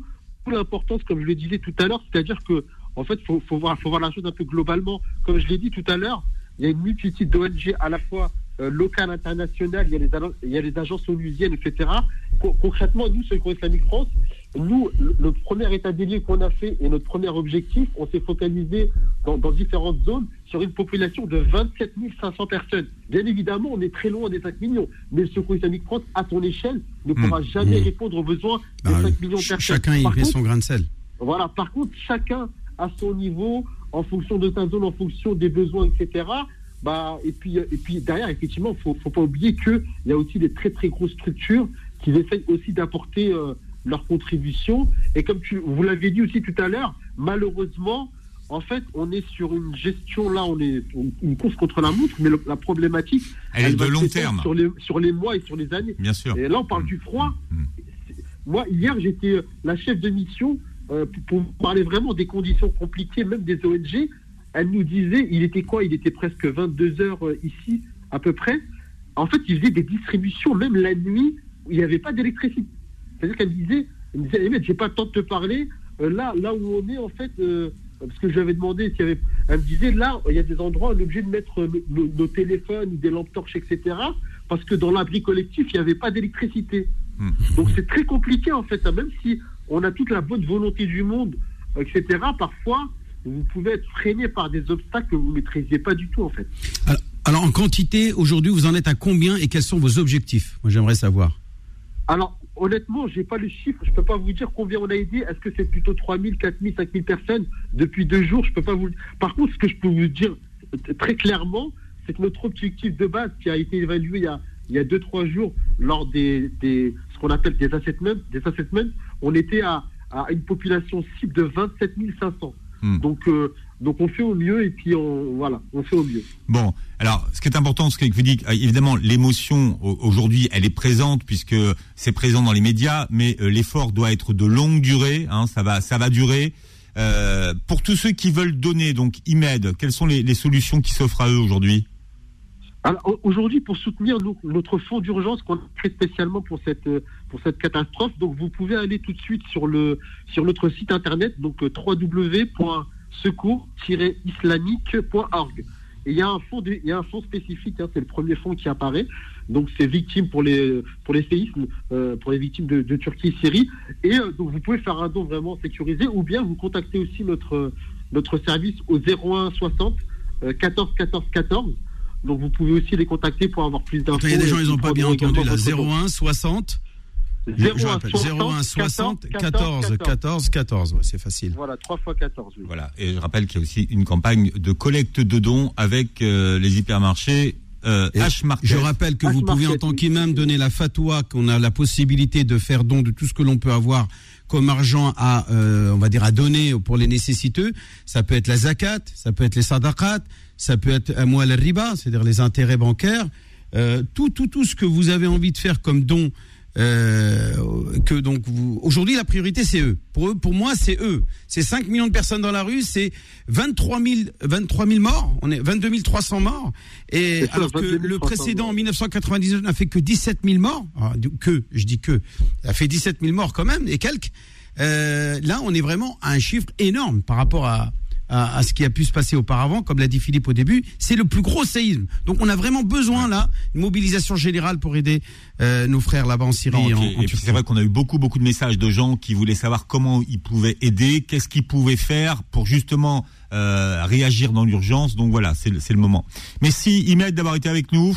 l'importance, comme je le disais tout à l'heure, c'est-à-dire que en fait, il faut, voir, faut voir la chose un peu globalement. Comme je l'ai dit tout à l'heure, il y a une multitude d'ONG à la fois euh, locales, internationales, il y, a les, il y a les agences onusiennes, etc. concrètement, nous, Secours Islamique France, nous, le, premier état des lieux qu'on a fait et notre premier objectif, on s'est focalisé dans, différentes zones sur une population de 27 500 personnes. Bien évidemment, on est très loin des 5 millions, mais le Secours Islamique France, à son échelle, ne mmh. pourra jamais mmh. répondre aux besoins des 5 bah, millions de personnes. Chacun y met son grain de sel. Voilà, par contre, chacun à son niveau, en fonction de sa zone, en fonction des besoins, etc. Bah, et, puis, et puis derrière, effectivement, il ne faut, pas oublier qu'il y a aussi des très très grosses structures qui essayent aussi d'apporter euh, leur contribution. Et comme tu, vous l'avez dit aussi tout à l'heure, malheureusement, en fait, on est sur une gestion, là, on est une course contre la montre, mais la problématique, elle, est de long terme. Sur les, sur les mois et sur les années. Bien sûr. Et là, on parle mm. du froid. Mm. Moi, hier, j'étais la chef de mission euh, pour, parler vraiment des conditions compliquées, même des ONG, elle nous disait, il était quoi Il était presque 22 heures euh, ici, à peu près. En fait, ils faisaient des distributions, même la nuit, où il n'y avait pas d'électricité. C'est-à-dire qu'elle disait, elle me disait, j'ai pas le temps de te parler. Euh, là, là où on est, en fait, parce que je lui avais demandé s'il y avait. Elle me disait, là, il y a des endroits où on est obligé de mettre nos, téléphones ou des lampes torches, etc. Parce que dans l'abri collectif, il n'y avait pas d'électricité. Hmm. Donc c'est très compliqué, en fait, même si on a toute la bonne volonté du monde, etc. Parfois, vous pouvez être freiné par des obstacles que vous ne maîtrisiez pas du tout, en fait. Alors, en quantité, aujourd'hui, vous en êtes à combien et quels sont vos objectifs? Moi, j'aimerais savoir. Alors, honnêtement, je n'ai pas le chiffre. Je ne peux pas vous dire combien on a aidé. Est-ce que c'est plutôt 3 000, 4 000, 5 000 personnes? Depuis deux jours Je peux pas vous. Par contre, ce que je peux vous dire très clairement, c'est que notre objectif de base, qui a été évalué il y a, il y a deux, trois jours lors des, des ce qu'on appelle des assessments, des assessments, on était à, à une population cible de 27 500. Hmm. Donc, euh, donc on fait au mieux et puis on, voilà, on fait au mieux. Bon, alors ce qui est important, ce que vous dites, évidemment, l'émotion aujourd'hui, elle est présente puisque c'est présent dans les médias, mais euh, l'effort doit être de longue durée. Hein, ça va, ça va durer. Euh, pour tous ceux qui veulent donner, donc IMED, quelles sont les, les solutions qui s'offrent à eux aujourd'hui? Aujourd'hui, pour soutenir notre fonds d'urgence qu'on a créé spécialement pour cette, pour cette catastrophe, donc vous pouvez aller tout de suite sur, le, sur notre site internet, donc euh, www.secours-islamique.org. Et il y a un fonds, il y a un fonds spécifique, hein, c'est le premier fonds qui apparaît. Donc c'est victimes pour les pour les séismes, euh, pour les victimes de, Turquie et Syrie. Et euh, donc vous pouvez faire un don vraiment sécurisé, ou bien vous contactez aussi notre notre service au 01 60 14 14 14 donc vous pouvez aussi les contacter pour avoir plus d'infos. Il y a des gens, ils n'ont pas bien entendu là. 01 60 01 60 14 14 14. c'est facile. Voilà, 3 fois 14. Voilà, et je rappelle qu'il y a aussi une campagne de collecte de dons avec euh, les hypermarchés. Euh, H je rappelle que vous pouvez en tant qu'imam donner la fatwa qu'on a la possibilité de faire don de tout ce que l'on peut avoir comme argent à, euh, on va dire, à donner pour les nécessiteux. Ça peut être la zakat, ça peut être les sadaqat, ça peut être un al riba, c'est-à-dire les intérêts bancaires. Euh, tout, tout, tout ce que vous avez envie de faire comme don euh, que donc vous aujourd'hui la priorité c'est eux. Pour eux, pour moi c'est eux. C'est 5 millions de personnes dans la rue, c'est 23 000 23 000 morts, on est 22 300 morts et alors que le précédent en 1999 n'a fait que 17 000 morts, ah, que je dis que a fait 17 000 morts quand même et quelques. Euh, là on est vraiment à un chiffre énorme par rapport à à, ce qui a pu se passer auparavant, comme l'a dit Philippe au début, c'est le plus gros séisme. Donc on a vraiment besoin là une mobilisation générale pour aider euh, nos frères là-bas en Syrie. et puis c'est vrai qu'on a eu beaucoup beaucoup de messages de gens qui voulaient savoir comment ils pouvaient aider, qu'est-ce qu'ils pouvaient faire pour justement euh, réagir dans l'urgence. Donc voilà, c'est le moment. Merci Imed d'avoir été avec nous.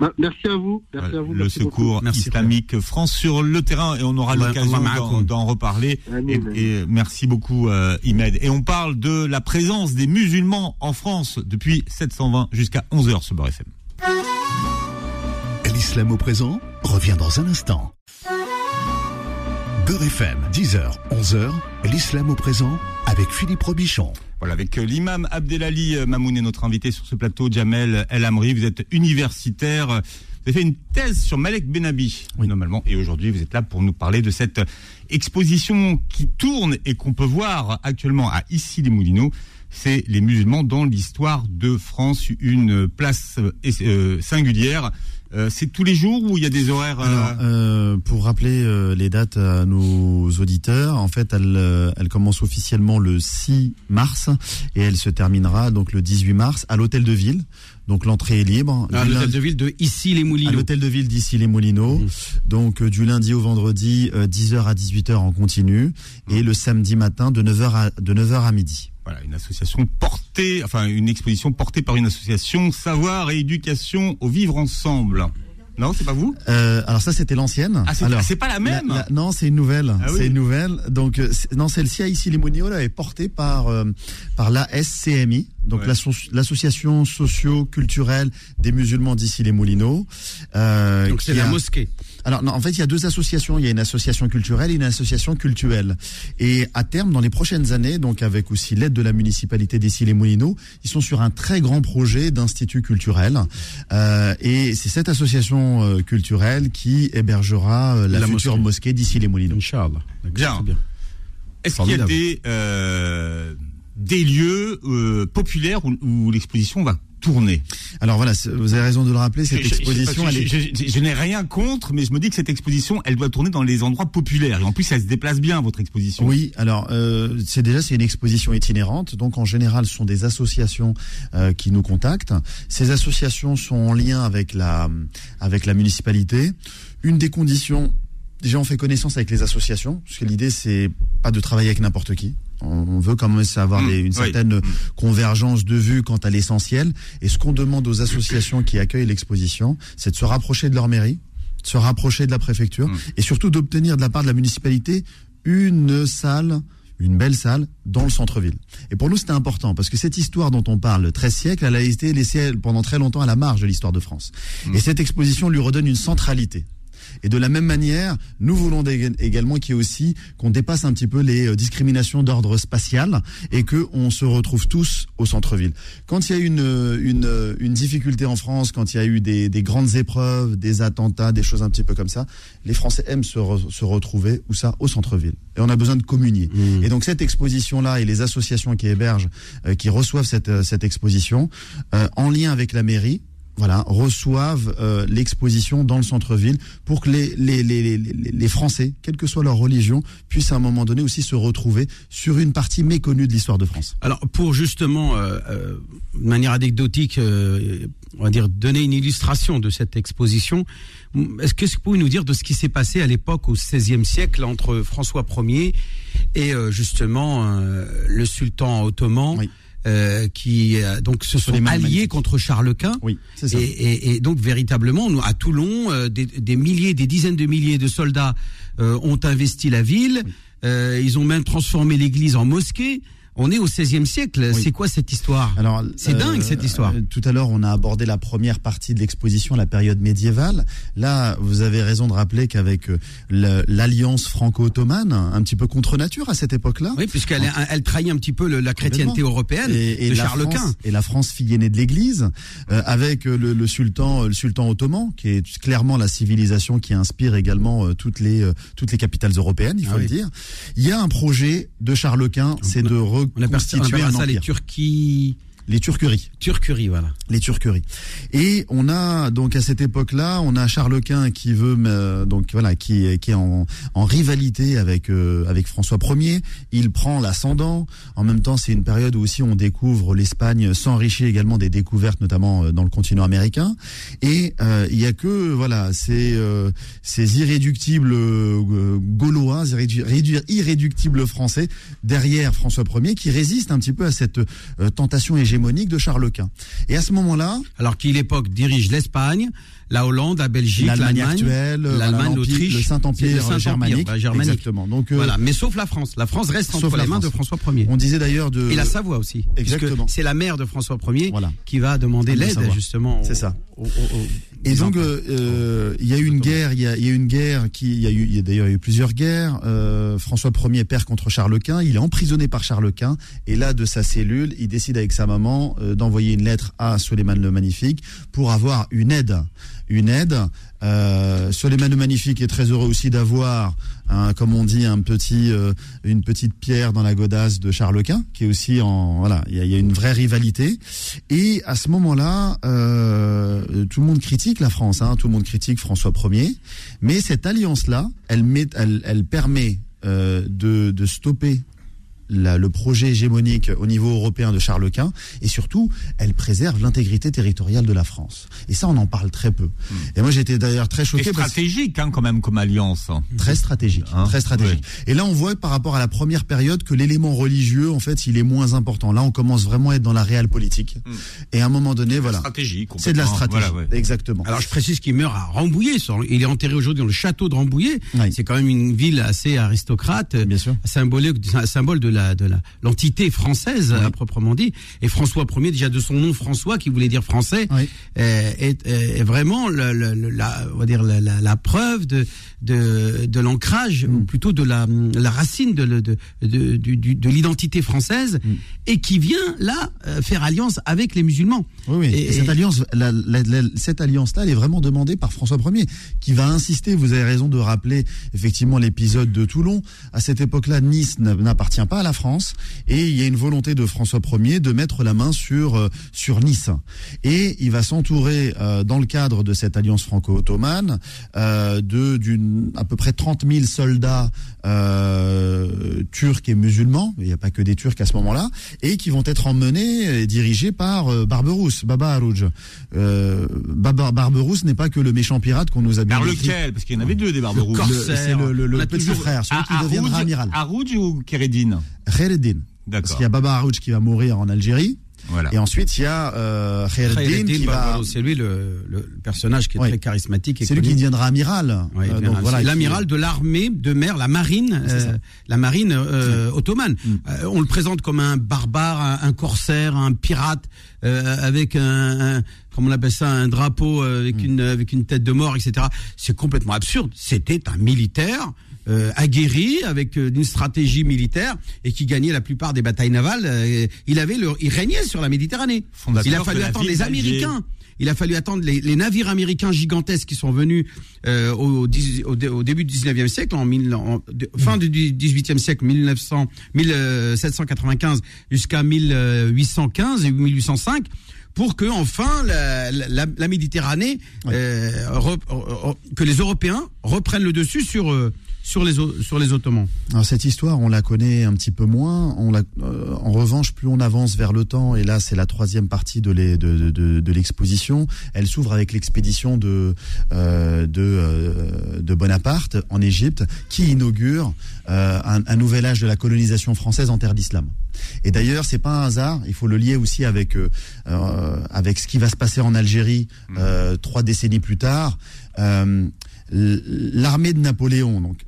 Bah, merci à vous. Merci à vous. Le secours islamique France sur le terrain et on aura l'occasion d'en reparler. Et, merci beaucoup euh, Imed. Et on parle de la présence des musulmans en France depuis 720 jusqu'à 11h sur Beurre FM. L'islam au présent revient dans un instant. Beurre FM, 10h, 11h, l'islam au présent avec Philippe Robichon. Voilà, avec euh, l'imam Abdelali euh, Mamoun est notre invité sur ce plateau, Jamel El Amri. Vous êtes universitaire. Vous avez fait une thèse sur Malek Benabi, oui. normalement. Et aujourd'hui, vous êtes là pour nous parler de cette exposition qui tourne et qu'on peut voir actuellement à Issy les Moulineaux. C'est les musulmans dans l'histoire de France, une place euh, singulière euh, c'est tous les jours ou il y a des horaires euh... euh pour rappeler euh, les dates à nos auditeurs, en fait, elle, elle commence officiellement le 6 mars et elle se terminera donc le 18 mars à l'hôtel de ville. Donc l'entrée est libre. À l'hôtel de ville de ici les Moulineaux. À l'hôtel de ville d'ici les Moulineaux. Mmh. Donc du lundi au vendredi, 10h à 18h en continu et le samedi matin de 9h à de 9h à midi. Voilà, une association portée, enfin une exposition portée par une association Savoir et Éducation au Vivre Ensemble. Non, c'est pas vous? Euh, Alors ça, c'était l'ancienne. Ah, c'est pas la même? Non, c'est une nouvelle. Ah c'est une nouvelle. Donc, euh, non, celle-ci ici, les là, est portée par euh, par l'ASCMI, donc l'association socio-culturelle des musulmans d'ici les Moulineaux. Euh, donc c'est la mosquée. Alors non, en fait, il y a deux associations. Il y a une association culturelle et une association culturelle. Et à terme, dans les prochaines années, donc avec aussi l'aide de la municipalité d'Issy les Moulineaux, ils sont sur un très grand projet d'institut culturel. Euh, et c'est cette association euh, culturelle qui hébergera euh, la, future mosquée, d'Issy les Moulineaux. Inch'Allah. Bien. Est-ce qu'il y a des euh, des lieux euh, populaires où, où l'exposition va? Alors voilà, vous avez raison de le rappeler, cette exposition... Je, je, n'ai rien contre, mais je me dis que cette exposition, elle doit tourner dans les endroits populaires. Et en plus, elle se déplace bien, votre exposition. Oui, alors euh, c'est déjà c'est une exposition itinérante. Donc en général, ce sont des associations euh, qui nous contactent. Ces associations sont en lien avec la, avec la municipalité. Une des conditions déjà on fait connaissance avec les associations, parce que l'idée c'est pas de travailler avec n'importe qui. On veut quand même avoir mmh, une certaine mmh. convergence de vues quant à l'essentiel. Et ce qu'on demande aux associations qui accueillent l'exposition, c'est de se rapprocher de leur mairie, de se rapprocher de la préfecture, mmh. et surtout d'obtenir de la part de la municipalité une salle une belle salle dans le centre-ville. Et pour nous, c'était important parce que cette histoire dont on parle, 13 siècles, elle a été laissée pendant très longtemps à la marge de l'histoire de France. Et cette exposition lui redonne une centralité. Et de la même manière, nous voulons également qu'il y ait aussi qu'on dépasse un petit peu les euh, discriminations d'ordre spatial et que on se retrouve tous au centre-ville. Quand il y a une, une, une difficulté en France, quand il y a eu des, des, grandes épreuves, des attentats, des choses un petit peu comme ça, les Français aiment se, se retrouver où ça au centre-ville. Et on a besoin de communier. Mmh. Et donc cette exposition-là et les associations qui hébergent, euh, qui reçoivent cette, euh, cette exposition, en lien avec la mairie, voilà, reçoivent euh, l'exposition dans le centre-ville pour que les, les, les, les, Français, quelle que soit leur religion, puissent à un moment donné aussi se retrouver sur une partie méconnue de l'histoire de France. Alors, pour justement, euh, euh, de manière anecdotique, on va dire, donner une illustration de cette exposition, est-ce que vous pouvez nous dire de ce qui s'est passé à l'époque au XVIe siècle entre François Ier et justement le sultan ottoman euh, qui euh, donc se sont alliés contre Charles Quint. Oui, c'est ça. Et, et, et, donc véritablement, nous, à Toulon, euh, des, des, milliers, des dizaines de milliers de soldats euh, ont investi la ville. Euh, ils ont même transformé l'église en mosquée. On est au XVIe siècle. Oui. C'est quoi cette histoire? Alors, C'est euh, dingue cette histoire. euh, tout à l'heure, on a abordé la première partie de l'exposition, la période médiévale. Là, vous avez raison de rappeler qu'avec euh, le- l'alliance franco-ottomane, un petit peu contre nature à cette époque-là. Oui, puisqu'elle elle trahit un petit peu le- la chrétienté européenne et, et de la Charles France, Quint. et la France fille aînée de l'Église, euh, avec euh, le, le sultan, euh, le sultan ottoman, qui est clairement la civilisation qui inspire également euh, toutes les euh, toutes les capitales européennes, il faut Ah le oui. dire. Il y a un projet de Charles Quint, c'est de On appelle, on reconstituer appelle un ça les. Les turqueries. Turqueries, voilà. les turqueries. Et on a donc à cette époque-là, on a Charles Quint qui veut euh, donc voilà qui qui est en, en rivalité avec euh, avec François Ier. Il prend l'ascendant. En même temps, c'est une période où aussi on découvre l'Espagne s'enrichit également des découvertes, notamment euh, dans le continent américain. Et euh, il y a que voilà ces euh, ces irréductibles euh, gaulois, irrédu- rédu- irréductibles français derrière François Ier qui résistent un petit peu à cette euh, tentation hégémonique de Charles Quint. Et à ce moment-là, Alors qui, l'époque, dirige l'Espagne, la Hollande, la Belgique, l'Allemagne actuelle, l'Allemagne, l'Autriche, le Saint-Empire Saint-Empire, germanique. bah, germanique. Exactement. Donc, euh, Voilà, mais sauf la France. La France reste entre la les mains de. François Ier. on disait d'ailleurs de. Et la Savoie aussi. Exactement. C'est la mère de François Ier Voilà. qui va demander Ah, la l'aide justement. C'est ça. au- au- au- Et donc, euh, euh, il y a eu une guerre, il y a, il y a eu une guerre qui, il y a eu, d'ailleurs eu plusieurs guerres. Euh, François Ier perd contre Charles Quint, il est emprisonné par Charles Quint, et là, de sa cellule, il décide avec sa maman d'envoyer une lettre à Suleiman le Magnifique pour avoir une aide. Une aide. Euh, Suleiman le Magnifique est très heureux aussi d'avoir, un, comme on dit, un petit, euh, une petite pierre dans la godasse de Charles Quint, qui est aussi en, voilà, il y y a une vraie rivalité. Et à ce moment-là, euh, tout le monde critique la France, hein, tout le monde critique François Ier, mais cette alliance-là, elle, elle, elle permet euh, de, de stopper la- le projet hégémonique au niveau européen de Charles Quint et surtout elle préserve l'intégrité territoriale de la France et ça on en parle très peu et moi j'étais d'ailleurs très Et choqué parce stratégique, hein, quand même, comme alliance. hein. très stratégique, Hein, très stratégique. Et là, on voit par rapport à la première période que l'élément religieux, en fait, il est moins important. Là, on commence vraiment à être dans la réelle politique. Hmm. Et à un moment donné, voilà, Stratégie, c'est de la stratégie. Voilà, ouais. Exactement. Alors je précise qu'il meurt à Rambouillet. Il est enterré aujourd'hui dans le château de Rambouillet. Oui. C'est quand même une ville assez aristocrate, Bien sûr. symbolique, symbole de la de la l'entité française à proprement dit. Et François Ier, déjà de son nom François, qui voulait dire français, Oui. euh, est, est vraiment le- le- le- la, on va dire la, la- la preuve de de, de l'ancrage Mm. ou plutôt de la, la racine de, de, de, l'identité française Mm. et qui vient là euh, faire alliance avec les musulmans. Oui, oui. Et- Et cette alliance, la- la- la- cette alliance-là, elle est vraiment demandée par François Ier, qui va insister. Vous avez raison de rappeler effectivement l'épisode de Toulon. À cette époque-là, Nice n'a- n'appartient pas à la France, et il y a une volonté de François Ier de mettre la main sur euh, sur Nice. Et il va s'entourer, euh, dans le cadre de cette alliance franco-ottomane, euh, de d'une à peu près 30 000 soldats euh, turcs et musulmans. Il n'y a pas que des Turcs à ce moment-là, et qui vont être emmenés et dirigés par euh, Barberousse, Baba Arouj. Euh, Baba Barberousse n'est pas que le méchant pirate qu'on nous a bien Par lequel? Parce qu'il y en avait deux des Barberousse. corsaire. Le- C'est le, le- le a petit toujours- frère, celui qui Ah, deviendra Arouj- amiral. Arouj ou Kéredine Khaireddin. Parce qu'il y a Baba Arouj qui va mourir en Algérie. Voilà. Et ensuite, il y a euh, Khaireddin qui va... Barbaros, c'est lui le, le personnage qui est Oui. très charismatique. C'est lui qui deviendra amiral. Oui, Euh, l'amiral. donc voilà, l'amiral de l'armée de mer, la marine, euh, la marine euh, ottomane. Mm. On le présente comme un barbare, un, un corsaire, un pirate avec un, un comment on appelle ça, un drapeau Mm. une avec une tête de mort, etc. C'est complètement absurde. C'était un militaire. Euh, aguerri avec euh, une stratégie militaire et qui gagnait la plupart des batailles navales, euh, il avait le, il régnait sur la Méditerranée. Il a fallu attendre les. Américains il a fallu attendre les, les navires américains gigantesques qui sont venus euh, au, début du 19e siècle, en, fin du 18e siècle, 1900, 1795 jusqu'à 1815 et 1805 pour que enfin la, la- la Méditerranée, euh, re- re- que les Européens reprennent le dessus sur sur les, sur les Ottomans Alors cette histoire, on la connaît un petit peu moins. On la, euh, en revanche, plus on avance vers le temps, et là c'est la troisième partie de, l'exposition, elle s'ouvre avec l'expédition de, euh, de, de, Bonaparte en Égypte, qui inaugure un, un, nouvel âge de la colonisation française en terre d'islam. Et d'ailleurs, c'est pas un hasard. Il faut le lier aussi avec avec ce qui va se passer en Algérie mmh. trois décennies plus tard. L'armée de Napoléon, donc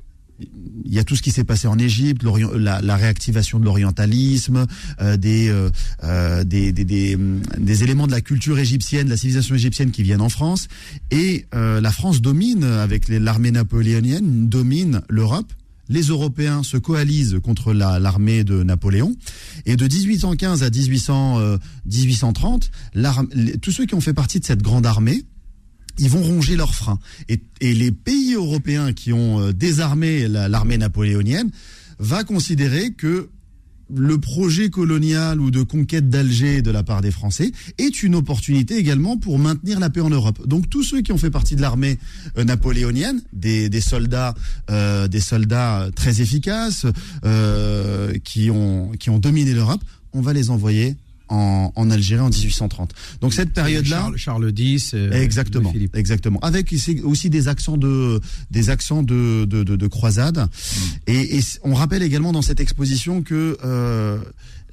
il y a tout ce qui s'est passé en Égypte, la, réactivation de l'orientalisme, euh, des, euh, euh, des, des, éléments de la culture égyptienne, de la civilisation égyptienne qui viennent en France. Et la France domine, avec l'armée napoléonienne, domine l'Europe. Les Européens se coalisent contre l'armée de Napoléon. Et de 1815 à 1800, 1830, tous ceux qui ont fait partie de cette grande armée, ils vont ronger leurs freins. Et, les pays européens qui ont euh, désarmé l'armée napoléonienne va considérer que le projet colonial ou de conquête d'Alger de la part des Français est une opportunité également pour maintenir la paix en Europe. Donc tous ceux qui ont fait partie de l'armée euh, napoléonienne, des, soldats, euh, des soldats très efficaces, qui ont qui ont dominé l'Europe, on va les envoyer en, Algérie en 1830. Donc cette période-là, Charles, X, euh, exactement, exactement, avec aussi des accents de des accents de de, de, croisade. Mm. Et, on rappelle également dans cette exposition que euh,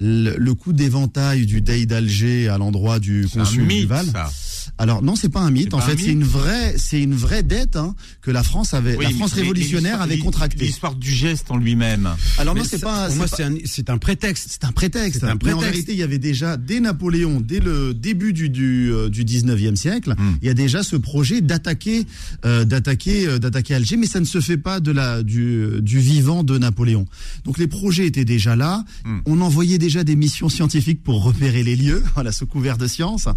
le, coup d'éventail du Dey d'Alger à l'endroit du consul Duval. Alors non, c'est pas un mythe. En fait, c'est une vraie, c'est une vraie dette hein, que la France avait, la France révolutionnaire avait contractée. L'histoire du geste en lui-même. Alors non, c'est pas. moi, c'est un, prétexte. C'est un prétexte. Un prétexte. en réalité, il y avait déjà dès Napoléon, dès le début du du, euh, du 19e siècle, hmm. il y a déjà ce projet d'attaquer, euh, d'attaquer, euh, d'attaquer Alger, mais ça ne se fait pas de la du, du vivant de Napoléon. Donc les projets étaient déjà là. Hmm. On envoyait déjà des missions scientifiques pour repérer les lieux, voilà, sous couvert de science.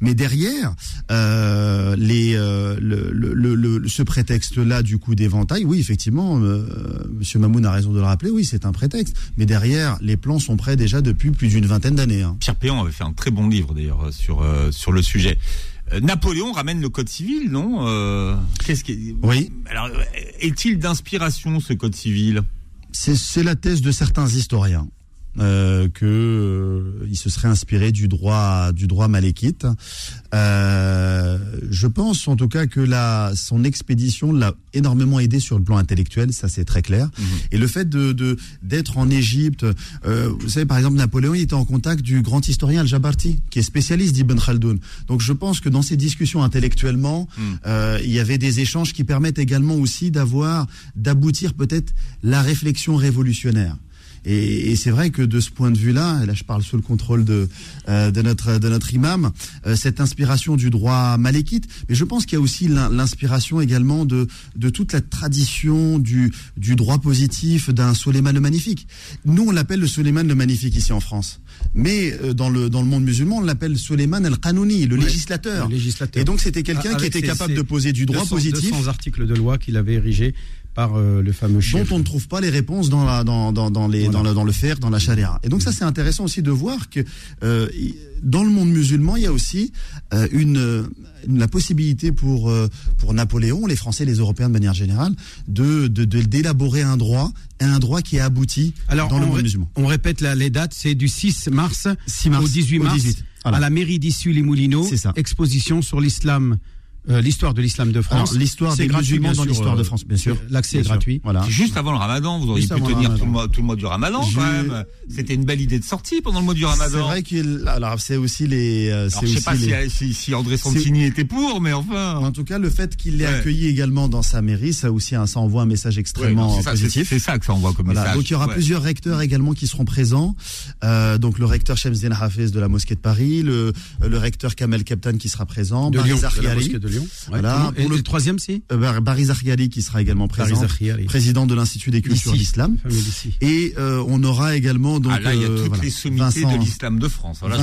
Mais derrière, euh, les, euh, le, le, le, ce prétexte-là du coup d'éventail, oui, effectivement, euh, Monsieur Mamoun a raison de le rappeler, oui, c'est un prétexte. Mais derrière, les plans sont prêts déjà depuis plus d'une vingtaine d'années. Hein. Pierre Péan avait fait un très bon livre d'ailleurs sur sur le sujet. Napoléon ramène le code civil, non Qu'est-ce qui Oui. Alors, est-il d'inspiration ce code civil? C'est la thèse de certains historiens euh, que euh, il se serait inspiré du droit du droit malékite. Euh, je pense en tout cas que la son expédition l'a énormément aidé sur le plan intellectuel, ça c'est très clair. Mhm. Et le fait de d'être en Égypte, euh, vous savez par exemple Napoléon il était en contact du grand historien Al-Jabarti qui est spécialiste d'Ibn Khaldoun. Donc je pense que dans ces discussions intellectuellement, mhm. euh, il y avait des échanges qui permettent également aussi d'avoir d'aboutir peut-être la réflexion révolutionnaire. Et, c'est vrai que de ce point de vue-là, et là je parle sous le contrôle de, euh, de, notre, de notre imam, euh, cette inspiration du droit malékite, mais je pense qu'il y a aussi l'inspiration également de, de toute la tradition du, du droit positif d'un Soleiman le Magnifique. Nous, on l'appelle le Soleiman le Magnifique ici en France. Mais euh, dans, le, dans le monde musulman, on l'appelle Soleiman el-Qanouni, le, législateur. Et donc c'était quelqu'un qui était capable de poser du droit positif. 200 articles de loi qu'il avait érigé par euh, le fameux chef. Dont on ne trouve pas les réponses dans, la, dans, dans, dans les, dans, le, dans le fer, dans la charia. Et donc ça, c'est intéressant aussi de voir que euh, dans le monde musulman, il y a aussi euh, une, la possibilité pour, pour Napoléon, les Français, les Européens de manière générale, de d'élaborer de, un droit, un droit qui est abouti Alors, dans le monde musulman. On répète la, les dates, c'est du 6 mars, 6 mars au 18 mars, à la mairie d'Issus les Moulineaux, exposition sur l'islam euh, l'histoire de l'islam de France. L'histoire des musulmans dans l'histoire de France, bien sûr. L'accès est gratuit. Voilà. Juste avant le Ramadan, vous auriez pu tenir tout le, mois, tout le, mois, du Ramadan quand même. C'était une belle idée de sortie pendant le mois du Ramadan. C'est vrai qu'il. Alors c'est aussi les. Euh, alors, je sais pas les... si, si, André Santini était pour, mais enfin. En tout cas, le fait qu'il l'ait accueilli également dans sa mairie, ça aussi, hein, ça envoie un message extrêmement positif. C'est ça que ça envoie comme message. Donc il y aura plusieurs recteurs également qui seront présents. Euh, donc le recteur Shemzdin Hafez de la mosquée de Paris, le, le recteur Kamel Keptan qui sera présent, de Lyon, de la mosquée de Lyon. Voilà et le, troisième, c'est euh, Baris qui sera également présent, président de l'Institut des cultures d'islam. Et euh, on aura également donc. Ah là, il y a toutes les sommités de l'islam de France. Là,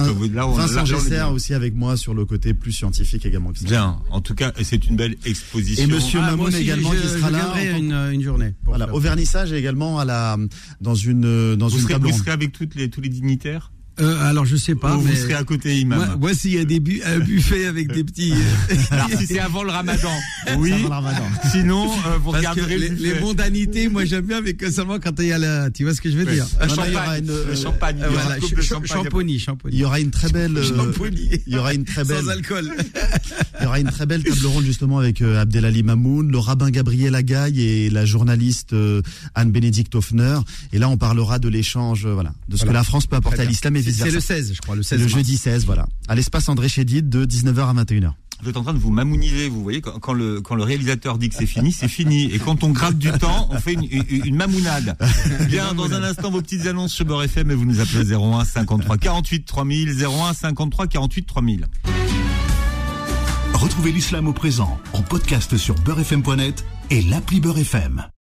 Vincent Gesser aussi avec moi sur le côté plus scientifique également. Bien. En tout cas, c'est une belle exposition. Et Monsieur ah, Mamoun également qui sera là. Une, une journée. Voilà, au vernissage également à la dans une dans vous une serez, Vous serez avec toutes les tous les dignitaires? Euh, alors je sais pas. Ou mais vous serez à côté, imam. Moi, moi s'il y a des bu- un buffet avec des petits. euh, Alors, si c'est avant le ramadan, oui. Le ramadan. Sinon, euh, vous Parce regarderez les, le les mondanités, moi j'aime bien, mais que seulement quand il y a la. Tu vois ce que je veux dire Un Non, non, il y aura champagne, une, euh, champagne, il y aura ch- champagne. Il y aura une très belle, euh, il y aura une très belle, Sans alcool. il y aura une très belle table ronde justement avec euh, Abdelali Mamoun, le rabbin Gabriel Agaï et la journaliste euh, Anne-Bénédicte Hoffner. Et là, on parlera de l'échange, euh, voilà, de ce Voilà. que la France peut apporter à l'islam C'est le versa. 16, je crois, le 16. Le mars. jeudi 16, voilà, à l'espace André Chédid de 19h à 21h. Vous êtes en train de vous mamouniser, vous voyez, quand, quand le, quand le réalisateur dit que c'est fini, c'est fini. Et quand on gratte du temps, on fait une, une, une mamounade. Bien, dans un instant, vos petites annonces sur Beurre FM et vous nous appelez 01 53 48 3000, 01 53 48 3000. Retrouvez l'islam au présent en podcast sur beurrefm.net et l'appli Beurre FM.